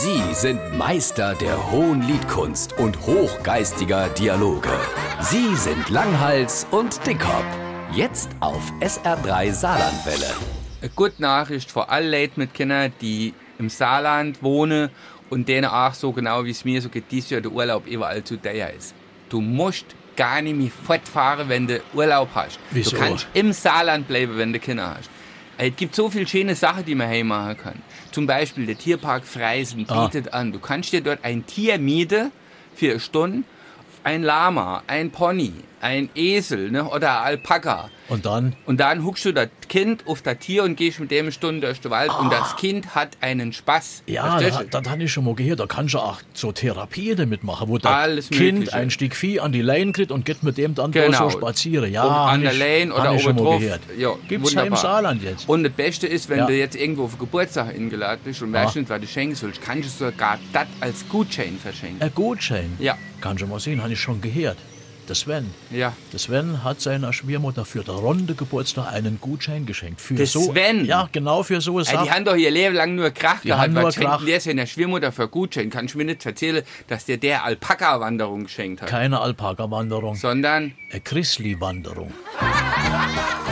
Sie sind Meister der hohen Liedkunst und hochgeistiger Dialoge. Sie sind Langhals und Dickhop. Jetzt auf SR3 Saarlandwelle. Eine gute Nachricht für alle Leute mit Kindern, die im Saarland wohnen und denen auch so genau wie es mir so geht, dieses Jahr der Urlaub überall zu teuer ist. Du musst gar nicht mehr fortfahren, wenn du Urlaub hast. Wieso? Du kannst im Saarland bleiben, wenn du Kinder hast. Es gibt so viele schöne Sachen, die man heim machen kann. Zum Beispiel der Tierpark Freisen Ah. bietet an. Du kannst dir dort ein Tier mieten für eine Stunde. Ein Lama, ein Pony, ein Esel ne, oder ein Alpaka. Und dann? Und dann huckst du das Kind auf das Tier und gehst mit dem eine Stunde durch den Wald und das Kind hat einen Spaß. Ah. Ja, das, habe ich schon mal gehört. Da kannst du auch so Therapie damit machen, wo das Alles Kind Mögliche. ein Stück Vieh an die Leine kriegt und geht mit dem dann Genau. so spazieren. Ja, hab an der hab oder oben mal drauf. gehört. Ja, Gibt's ja im. Saarland jetzt. Und das Beste ist, wenn Ja. du jetzt irgendwo auf Geburtstag eingeladen bist und weißt Ah. nicht, was du schenken sollst, kannst du sogar das als Gutschein verschenken. Ein Gutschein. Ja. Kannst du mal sehen, habe ich schon gehört. Der Sven. Ja. Der Sven hat seiner Schwiegermutter für den runde Geburtstag einen Gutschein geschenkt. Für Der so, Sven? Ja, genau für so eine Ey, die haben doch ihr Leben lang nur Krach Die gehabt. haben nur Was schenkt Krach. denn der seiner Schwiegermutter für Gutschein? Kann ich mir nicht erzählen, dass der der Alpaka-Wanderung geschenkt hat. Keine Alpaka-Wanderung, Sondern eine Chrisli-Wanderung.